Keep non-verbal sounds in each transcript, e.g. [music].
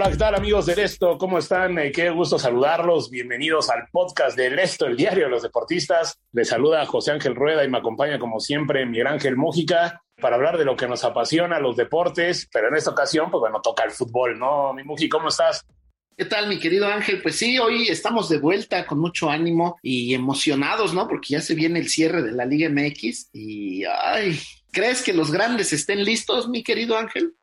Hola, ¿qué tal amigos del Esto? ¿Cómo están? Eh, qué gusto saludarlos. Bienvenidos al podcast del Esto, el diario de los deportistas. Les saluda José Ángel Rueda y me acompaña como siempre Miguel Ángel Mújica para hablar de lo que nos apasiona, los deportes, pero en esta ocasión, pues bueno, toca el fútbol, ¿no? Mi Muji, ¿cómo estás? ¿Qué tal, mi querido Ángel? Pues sí, hoy estamos de vuelta con mucho ánimo y emocionados, ¿no? Porque ya se viene el cierre de la Liga MX y, ay, ¿crees que los grandes estén listos, mi querido Ángel?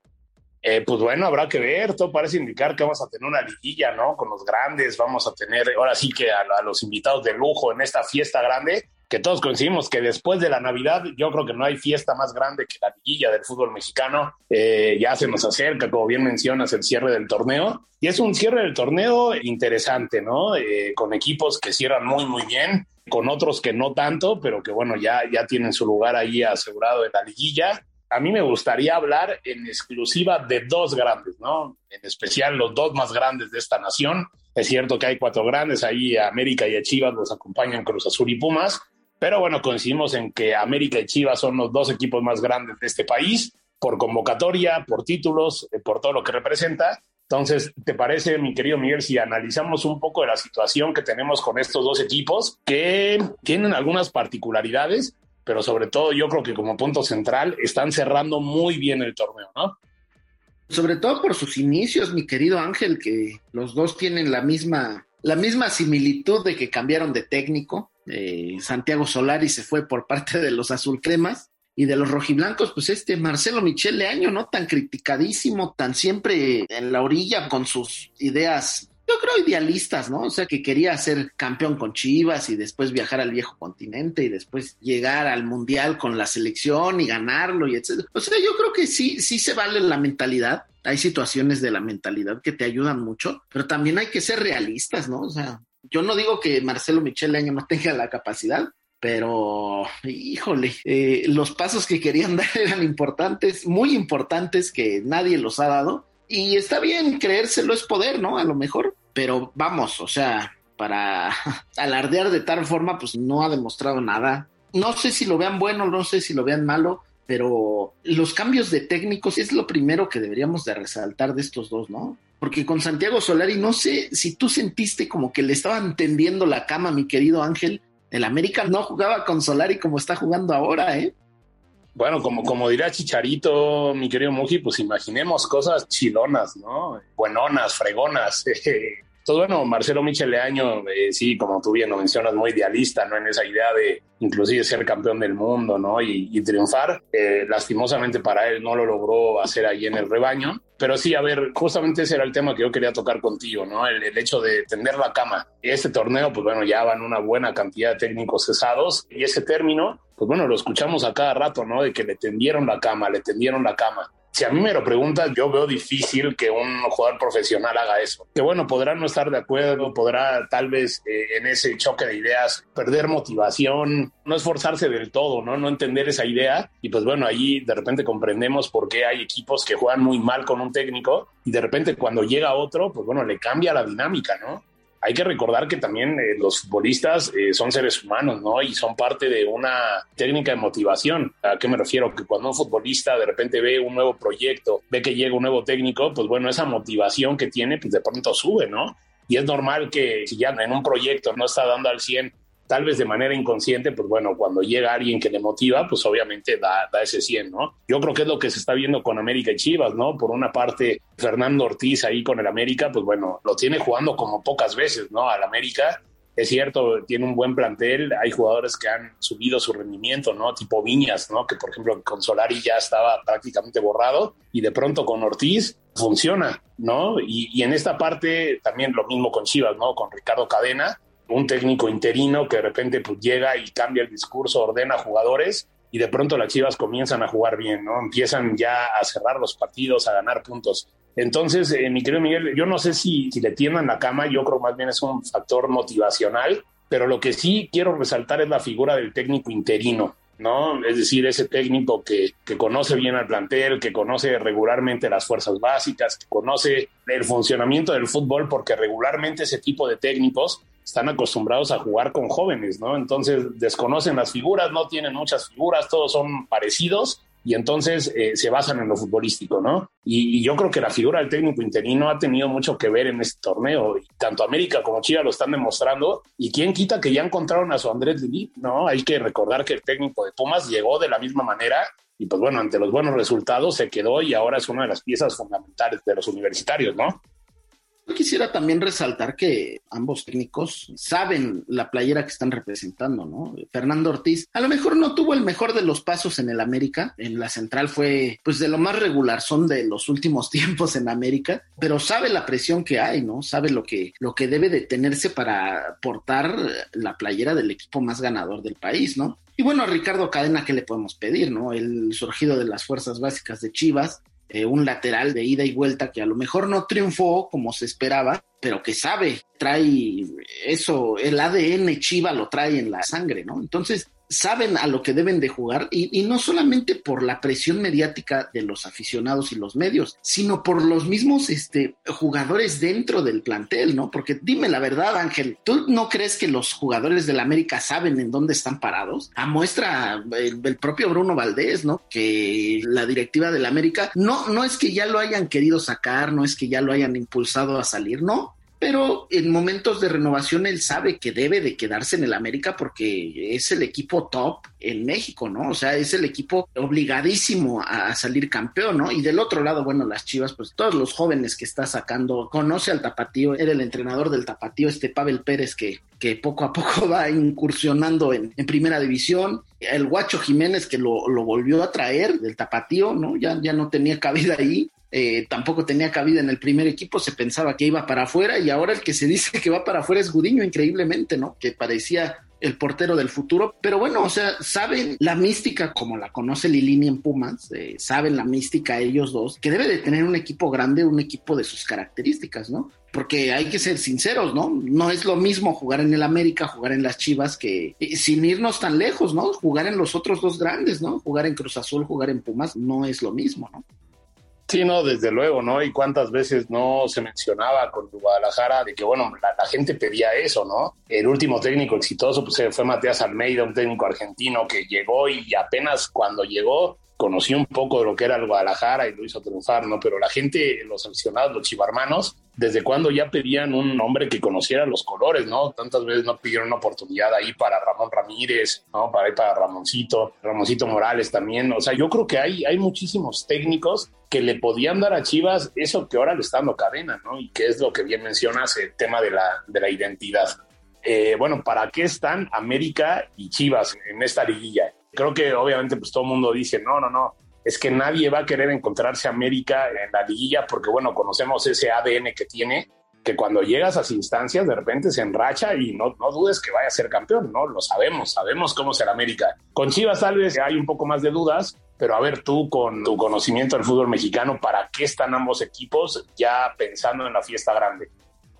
Eh, pues bueno, habrá que ver, todo parece indicar que vamos a tener una liguilla, ¿no? Con los grandes, vamos a tener ahora sí que a, los invitados de lujo en esta fiesta grande, que todos coincidimos que después de la Navidad, yo creo que no hay fiesta más grande que la liguilla del fútbol mexicano. Eh, ya se nos acerca, como bien mencionas, el cierre del torneo. Y es un cierre del torneo interesante, ¿no? Eh, con equipos que cierran muy, muy bien, con otros que no tanto, pero que bueno, ya, ya tienen su lugar ahí asegurado en la liguilla a mí me gustaría hablar en exclusiva de dos grandes, ¿no? En especial los dos más grandes de esta nación. Es cierto que hay cuatro grandes, ahí América y Chivas los acompañan Cruz Azul y Pumas, pero bueno, coincidimos en que América y Chivas son los dos equipos más grandes de este país, por convocatoria, por títulos, eh, por todo lo que representa. Entonces, ¿te parece, mi querido Miguel, si analizamos un poco de la situación que tenemos con estos dos equipos que tienen algunas particularidades, pero sobre todo yo creo que como punto central están cerrando muy bien el torneo, ¿no? Sobre todo por sus inicios, mi querido Ángel, que los dos tienen la misma, la misma similitud de que cambiaron de técnico. Eh, Santiago Solari se fue por parte de los azulcremas y de los rojiblancos, pues este Marcelo Michel Leaño, ¿no? Tan criticadísimo, tan siempre en la orilla con sus ideas yo creo idealistas, ¿no? O sea, que quería ser campeón con Chivas y después viajar al viejo continente y después llegar al mundial con la selección y ganarlo y etcétera. O sea, yo creo que sí, sí se vale la mentalidad. Hay situaciones de la mentalidad que te ayudan mucho, pero también hay que ser realistas, ¿no? O sea, yo no digo que Marcelo Michel Año no tenga la capacidad, pero híjole, eh, los pasos que querían [laughs] dar eran importantes, muy importantes, que nadie los ha dado y está bien, creérselo es poder, ¿no? A lo mejor, pero vamos, o sea, para [laughs] alardear de tal forma, pues no ha demostrado nada. No sé si lo vean bueno, no sé si lo vean malo, pero los cambios de técnicos es lo primero que deberíamos de resaltar de estos dos, ¿no? Porque con Santiago Solari, no sé si tú sentiste como que le estaban tendiendo la cama, mi querido Ángel. El América no jugaba con Solari como está jugando ahora, ¿eh? Bueno, como, como dirá Chicharito, mi querido Muji, pues imaginemos cosas chilonas, ¿no? Buenonas, fregonas. [laughs] Entonces, bueno, Marcelo Micheleaño, eh, sí, como tú bien lo mencionas, muy idealista, ¿no? En esa idea de inclusive ser campeón del mundo, ¿no? Y, triunfar. Eh, lastimosamente para él no lo logró hacer ahí en el rebaño. Pero sí, a ver, justamente ese era el tema que yo quería tocar contigo, ¿no? El, el hecho de tender la cama. Este torneo, pues bueno, ya van una buena cantidad de técnicos cesados y ese término, pues bueno, lo escuchamos a cada rato, ¿no? De que le tendieron la cama, le tendieron la cama. Si a mí me lo preguntas, yo veo difícil que un jugador profesional haga eso. Que bueno, podrá no estar de acuerdo, podrá tal vez eh, en ese choque de ideas perder motivación, no esforzarse del todo, ¿no? No entender esa idea. Y pues bueno, ahí de repente comprendemos por qué hay equipos que juegan muy mal con un técnico y de repente cuando llega otro, pues bueno, le cambia la dinámica, ¿no? Hay que recordar que también eh, los futbolistas eh, son seres humanos, ¿no? Y son parte de una técnica de motivación. ¿A qué me refiero? Que cuando un futbolista de repente ve un nuevo proyecto, ve que llega un nuevo técnico, pues bueno, esa motivación que tiene, pues de pronto sube, ¿no? Y es normal que si ya en un proyecto no está dando al 100, tal vez de manera inconsciente, pues bueno, cuando llega alguien que le motiva, pues obviamente da, da ese 100, ¿no? Yo creo que es lo que se está viendo con América y Chivas, ¿no? Por una parte, Fernando Ortiz ahí con el América, pues bueno, lo tiene jugando como pocas veces, ¿no? Al América. Es cierto, tiene un buen plantel, hay jugadores que han subido su rendimiento, ¿no? Tipo Viñas, ¿no? Que por ejemplo con Solari ya estaba prácticamente borrado y de pronto con Ortiz funciona, ¿no? Y, y en esta parte también lo mismo con Chivas, ¿no? Con Ricardo Cadena, un técnico interino que de repente pues, llega y cambia el discurso, ordena jugadores y de pronto las Chivas comienzan a jugar bien, ¿no? Empiezan ya a cerrar los partidos, a ganar puntos. Entonces, eh, mi querido Miguel, yo no sé si, le tiendan la cama, yo creo más bien es un factor motivacional, pero lo que sí quiero resaltar es la figura del técnico interino. ¿no? Es decir, ese técnico que, que, conoce bien al plantel, que conoce regularmente las fuerzas básicas, que conoce el funcionamiento del fútbol, porque regularmente ese tipo de técnicos están acostumbrados a jugar con jóvenes, ¿no? Entonces desconocen las figuras, no tienen muchas figuras, todos son parecidos y entonces eh, se basan en lo futbolístico, ¿no? Y, y, yo creo que la figura del técnico interino ha tenido mucho que ver en este torneo. Tanto América como Chivas lo están demostrando. Y quién quita que ya encontraron a su Andrés Lili, ¿no? Hay que recordar que el técnico de Pumas llegó de la misma manera. Y pues bueno, ante los buenos resultados se quedó y ahora es una de las piezas fundamentales de los universitarios, ¿no? Quisiera también resaltar que ambos técnicos saben la playera que están representando, ¿no? Fernando Ortiz a lo mejor no tuvo el mejor de los pasos en el América, en la central fue pues de lo más regular, son de los últimos [laughs] tiempos en América, pero sabe la presión que hay, ¿no? Sabe lo que, lo que debe de tenerse para portar la playera del equipo más ganador del país, ¿no? Y bueno, a Ricardo Cadena, ¿qué le podemos pedir, no? El surgido de las fuerzas básicas de Chivas, eh, un lateral de ida y vuelta que a lo mejor no triunfó como se esperaba, pero que sabe, trae eso, el ADN Chiva lo trae en la sangre, ¿no? Entonces, saben a lo que deben de jugar y, y, no solamente por la presión mediática de los aficionados y los medios, sino por los mismos este, jugadores dentro del plantel, ¿no? Porque dime la verdad, Ángel, ¿tú no crees que los jugadores del América saben en dónde están parados? A muestra el, el propio Bruno Valdés, ¿no? Que la directiva del América no, no es que ya lo hayan querido sacar, no es que ya lo hayan impulsado a salir, no, pero en momentos de renovación él sabe que debe de quedarse en el América porque es el equipo top en México, ¿no? O sea, es el equipo obligadísimo a, salir campeón, ¿no? Y del otro lado, bueno, las Chivas, pues todos los jóvenes que está sacando, conoce al Tapatío, era el entrenador del Tapatío, este Pavel Pérez que, que poco a poco [laughs] va incursionando en, en primera división, el Guacho Jiménez que lo, lo, volvió a traer del Tapatío, ¿no? Ya, ya no tenía cabida ahí, eh, tampoco tenía cabida en el primer equipo, se pensaba que iba para afuera y ahora el que se dice que va para afuera es Gudiño, increíblemente, ¿no? Que parecía el portero del futuro, pero bueno, o sea, saben la mística como la conoce Lilini en Pumas, eh, saben la mística ellos dos, que debe de tener un equipo grande, un equipo de sus características, ¿no? Porque hay que ser sinceros, ¿no? No es lo mismo jugar en el América, jugar en las Chivas, que sin irnos tan lejos, ¿no? Jugar en los otros dos grandes, ¿no? Jugar en Cruz Azul, jugar en Pumas, no es lo mismo, ¿no? Sí, no, desde luego, ¿no? Y cuántas veces no se mencionaba con Guadalajara de que, bueno, la, la, gente pedía eso, ¿no? El último técnico exitoso pues, fue Matías Almeida, un técnico argentino que llegó y apenas cuando llegó conoció un poco de lo que era el Guadalajara y lo hizo triunfar, ¿no? Pero la gente, los aficionados, los chivarmanos, desde cuando ya pedían un hombre que conociera los colores, ¿no? Tantas veces no pidieron una oportunidad ahí para Ramón Ramírez, ¿no? Para, para Ramoncito, Ramoncito Morales también. O sea, yo creo que hay, hay muchísimos técnicos que le podían dar a Chivas eso que ahora le está dando cadena, ¿no? Y que es lo que bien mencionas, el tema de la, de la identidad. Eh, bueno, ¿para qué están América y Chivas en esta liguilla? Creo que obviamente pues todo el mundo dice, no, no, no, es que nadie va a querer encontrarse América en la liguilla porque, bueno, conocemos ese ADN que tiene, que cuando llegas a esas instancias de repente se enracha y no, no dudes que vaya a ser campeón, ¿no? Lo sabemos, sabemos cómo será América. Con Chivas tal vez hay un poco más de dudas, pero a ver tú con tu conocimiento del fútbol mexicano, ¿para qué están ambos equipos ya pensando en la fiesta grande?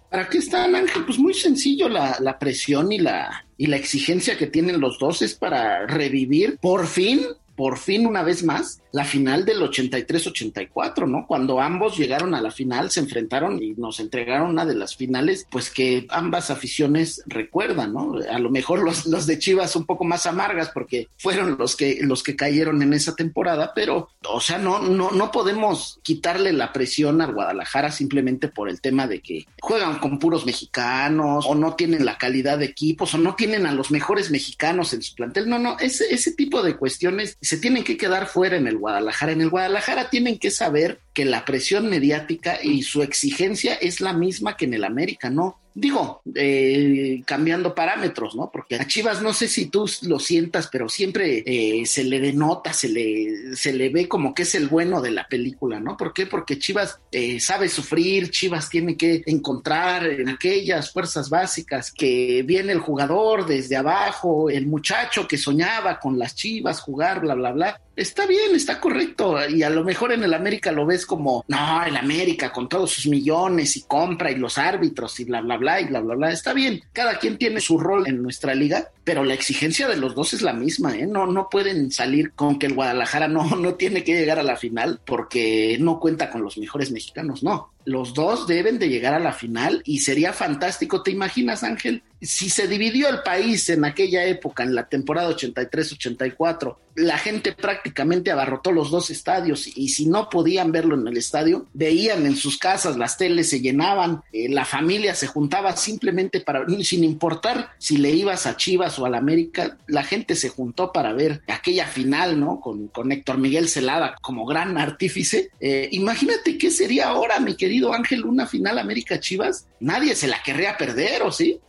¿Para qué están, Ángel? Pues muy sencillo, la, la, presión y la, y la exigencia que tienen los dos es para revivir por fin, por fin una vez más, la final del 83-84, ¿no? Cuando ambos llegaron a la final, se enfrentaron y nos entregaron una de las finales, pues que ambas aficiones recuerdan, ¿no? A lo mejor los, los de Chivas un poco más amargas porque fueron los que, los que cayeron en esa temporada, pero, o sea, no, no, no podemos quitarle la presión al Guadalajara simplemente por el tema de que juegan con puros mexicanos o no tienen la calidad de equipos o no tienen a los mejores mexicanos en su plantel. No, no, ese, ese tipo de cuestiones se tienen que quedar fuera en el Guadalajara. En el Guadalajara tienen que saber que la presión mediática y su exigencia es la misma que en el América, ¿no? Digo, eh, cambiando parámetros, ¿no? Porque a Chivas no sé si tú lo sientas, pero siempre eh, se le denota, se le, se le ve como que es el bueno de la película, ¿no? ¿Por qué? Porque Chivas eh, sabe sufrir, Chivas tiene que encontrar en aquellas fuerzas básicas que viene el jugador desde abajo, el muchacho que soñaba con las Chivas, jugar, bla, bla, bla está bien, está correcto. Y a lo mejor en el América lo ves como, no, el América con todos sus millones y compra y los árbitros y bla, bla, bla, y bla, bla, bla. Está bien, cada quien tiene su rol en nuestra liga, pero la exigencia de los dos es la misma, ¿eh? No, no pueden salir con que el Guadalajara no, no tiene que llegar a la final porque no cuenta con los mejores mexicanos, no los dos deben de llegar a la final y sería fantástico. ¿Te imaginas, Ángel? Si se dividió el país en aquella época, en la temporada 83-84, la gente prácticamente abarrotó los dos estadios y si no podían verlo en el estadio, veían en sus casas, las teles se llenaban, eh, la familia se juntaba simplemente para, sin importar si le ibas a Chivas o al América, la gente se juntó para ver aquella final, ¿no? Con, Héctor Miguel Celada como gran artífice. Eh, imagínate qué sería ahora, mi querido Ángel, una final América Chivas, nadie se la querría perder, ¿o sí?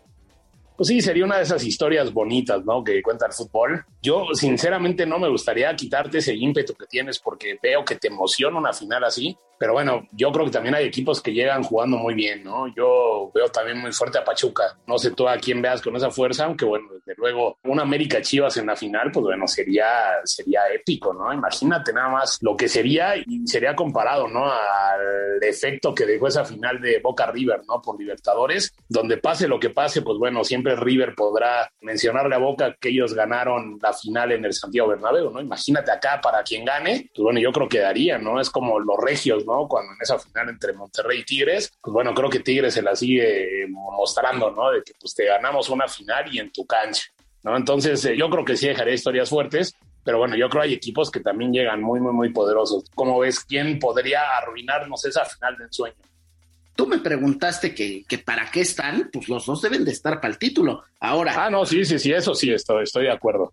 Pues sí, sería una de esas historias bonitas, ¿no? Que cuenta el fútbol. Yo, sinceramente, no me gustaría quitarte ese ímpetu que tienes porque veo que te emociona una final así. Pero bueno, yo creo que también hay equipos que llegan jugando muy bien, ¿no? Yo veo también muy fuerte a Pachuca. No sé tú a quién veas con esa fuerza, aunque bueno, desde luego, un América Chivas en la final, pues bueno, sería, sería épico, ¿no? Imagínate nada más lo que sería y sería comparado, ¿no? Al efecto que dejó esa final de Boca River, ¿no? Por Libertadores, donde pase lo que pase, pues bueno, siempre River podrá mencionarle a Boca que ellos ganaron la final en el Santiago Bernabéu, ¿no? Imagínate acá para quien gane, pues bueno, yo creo que daría, ¿no? Es como los regios, ¿no? Cuando en esa final entre Monterrey y Tigres, pues bueno, creo que Tigres se la sigue mostrando, ¿no? De que pues te ganamos una final y en tu cancha, ¿no? Entonces eh, yo creo que sí dejaría historias fuertes, pero bueno, yo creo que hay equipos que también llegan muy, muy, muy poderosos. ¿Cómo ves quién podría arruinarnos esa final del sueño? Tú me preguntaste que, que, para qué están, pues los dos deben de estar para el título. Ahora. Ah, no, sí, sí, sí, eso sí, estoy, estoy de acuerdo.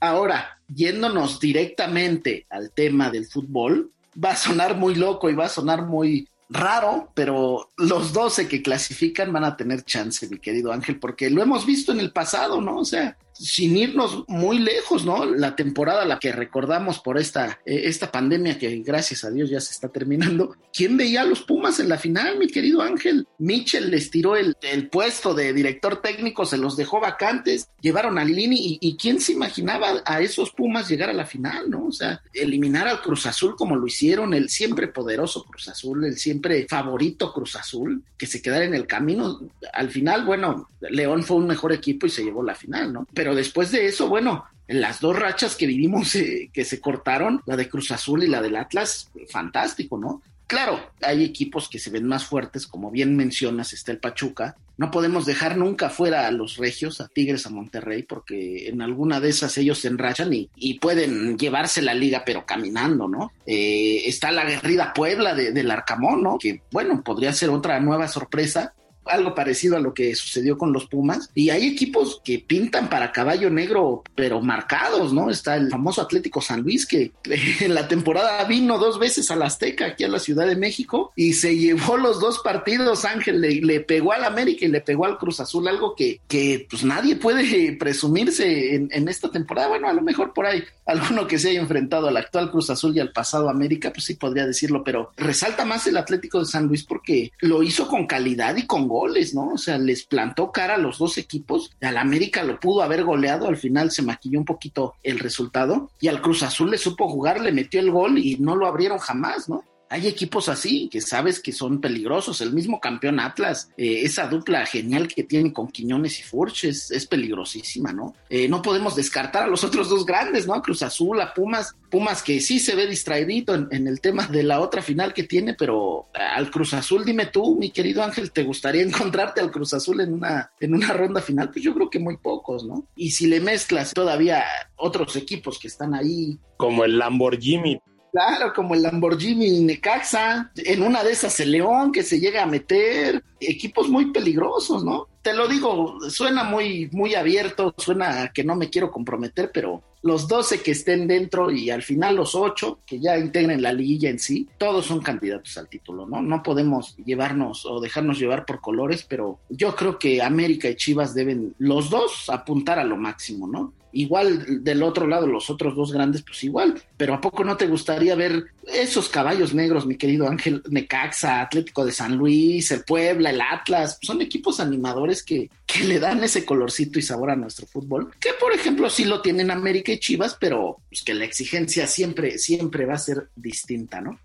Ahora, yéndonos directamente al tema del fútbol, va a sonar muy loco y va a sonar muy raro, pero los 12 que clasifican van a tener chance, mi querido Ángel, porque lo hemos visto en el pasado, ¿no? O sea, sin irnos muy lejos, ¿no? La temporada, la que recordamos por esta, eh, esta pandemia que gracias a Dios ya se está terminando. ¿Quién veía a los Pumas en la final, mi querido Ángel? Mitchell les tiró el, el puesto de director técnico, se los dejó vacantes, llevaron a Lini y, y, quién se imaginaba a esos Pumas llegar a la final, ¿no? O sea, eliminar al Cruz Azul como lo hicieron, el siempre poderoso Cruz Azul, el siempre favorito Cruz Azul, que se quedara en el camino. Al final, bueno, León fue un mejor equipo y se llevó la final, ¿no? Pero pero después de eso, bueno, las dos rachas que vivimos eh, que se cortaron, la de Cruz Azul y la del Atlas, fantástico, ¿no? Claro, hay equipos que se ven más fuertes, como bien mencionas, está el Pachuca. No podemos dejar nunca fuera a los regios, a Tigres, a Monterrey, porque en alguna de esas ellos se enrachan y, y pueden llevarse la liga, pero caminando, ¿no? Eh, está la guerrida Puebla de, del Arcamón, ¿no? Que, bueno, podría ser otra nueva sorpresa algo parecido a lo que sucedió con los Pumas. Y hay equipos que pintan para caballo negro, pero marcados, ¿no? Está el famoso Atlético San Luis, que [laughs] en la temporada vino dos veces a la Azteca, aquí a la Ciudad de México, y se llevó los dos partidos, Ángel, le, le pegó al América y le pegó al Cruz Azul, algo que, que pues nadie puede [laughs] presumirse en, en esta temporada. Bueno, a lo mejor por ahí alguno que se haya enfrentado al actual Cruz Azul y al pasado América, pues sí podría decirlo, pero resalta más el Atlético de San Luis porque lo hizo con calidad y con goles, ¿no? O sea, les plantó cara a los dos equipos. Al América lo pudo haber goleado, al final se maquilló un poquito el resultado y al Cruz Azul le supo jugar, le metió el gol y no lo abrieron jamás, ¿no? Hay equipos así que sabes que son peligrosos. El mismo campeón Atlas, eh, esa dupla genial que tiene con Quiñones y Furch es, peligrosísima, ¿no? Eh, no podemos descartar a los otros dos grandes, ¿no? Cruz Azul, a Pumas. Pumas que sí se ve distraídito en, el tema de la otra final que tiene, pero al Cruz Azul, dime tú, mi querido Ángel, ¿te gustaría encontrarte al Cruz Azul en una, en una ronda final? Pues yo creo que muy pocos, ¿no? Y si le mezclas todavía otros equipos que están ahí. Como el Lamborghini Claro, como el Lamborghini Necaxa, en una de esas el León que se llega a meter, equipos muy peligrosos, ¿no? Te lo digo, suena muy, muy abierto, suena que no me quiero comprometer, pero los 12 que estén dentro y al final los 8 que ya integren la liguilla en sí, todos son candidatos al título, ¿no? No podemos llevarnos o dejarnos llevar por colores, pero yo creo que América y Chivas deben los dos apuntar a lo máximo, ¿no? Igual del otro lado, los otros dos grandes, pues igual. Pero ¿a poco no te gustaría ver esos caballos negros, mi querido Ángel Necaxa, Atlético de San Luis, el Puebla, el Atlas? Son equipos animadores que, que le dan ese colorcito y sabor a nuestro fútbol. Que por ejemplo sí lo tienen América y Chivas, pero pues, que la exigencia siempre, siempre va a ser distinta, ¿no?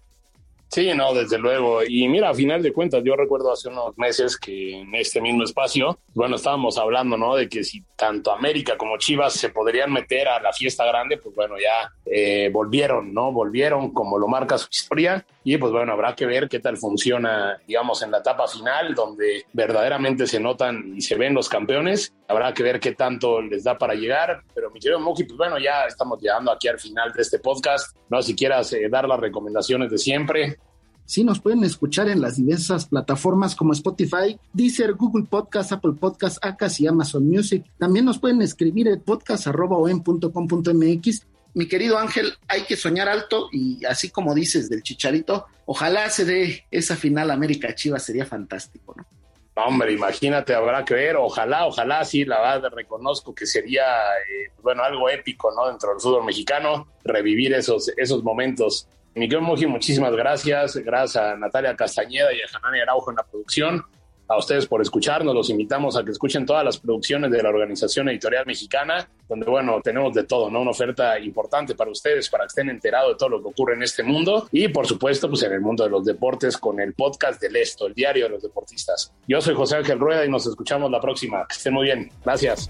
Sí, no, desde luego. Y mira, a final de cuentas, yo recuerdo hace unos meses que en este mismo espacio, bueno, estábamos hablando, ¿no? De que si tanto América como Chivas se podrían meter a la fiesta grande, pues bueno, ya eh, volvieron, ¿no? Volvieron como lo marca su historia. Y pues bueno, habrá que ver qué tal funciona, digamos, en la etapa final, donde verdaderamente se notan y se ven los campeones. Habrá que ver qué tanto les da para llegar. Pero mi querido Moki, pues bueno, ya estamos llegando aquí al final de este podcast. No si quieras eh, dar las recomendaciones de siempre. Sí, nos pueden escuchar en las diversas plataformas como Spotify, Deezer, Google Podcast, Apple Podcast, Acas y Amazon Music. También nos pueden escribir en podcast.com.mx. Mi querido Ángel, hay que soñar alto y así como dices del Chicharito, ojalá se dé esa final América Chivas, sería fantástico, ¿no? Hombre, imagínate, habrá que ver, ojalá, ojalá, sí, la verdad reconozco que sería, eh, bueno, algo épico, ¿no? Dentro del fútbol mexicano, revivir esos, esos momentos Miguel Muji, muchísimas gracias. Gracias a Natalia Castañeda y a Janani Araujo en la producción. A ustedes por escucharnos. Los invitamos a que escuchen todas las producciones de la Organización Editorial Mexicana, donde, bueno, tenemos de todo, ¿no? Una oferta importante para ustedes, para que estén enterados de todo lo que ocurre en este mundo. Y, por supuesto, pues en el mundo de los deportes con el podcast del Esto, el diario de los deportistas. Yo soy José Ángel Rueda y nos escuchamos la próxima. Que estén muy bien. Gracias.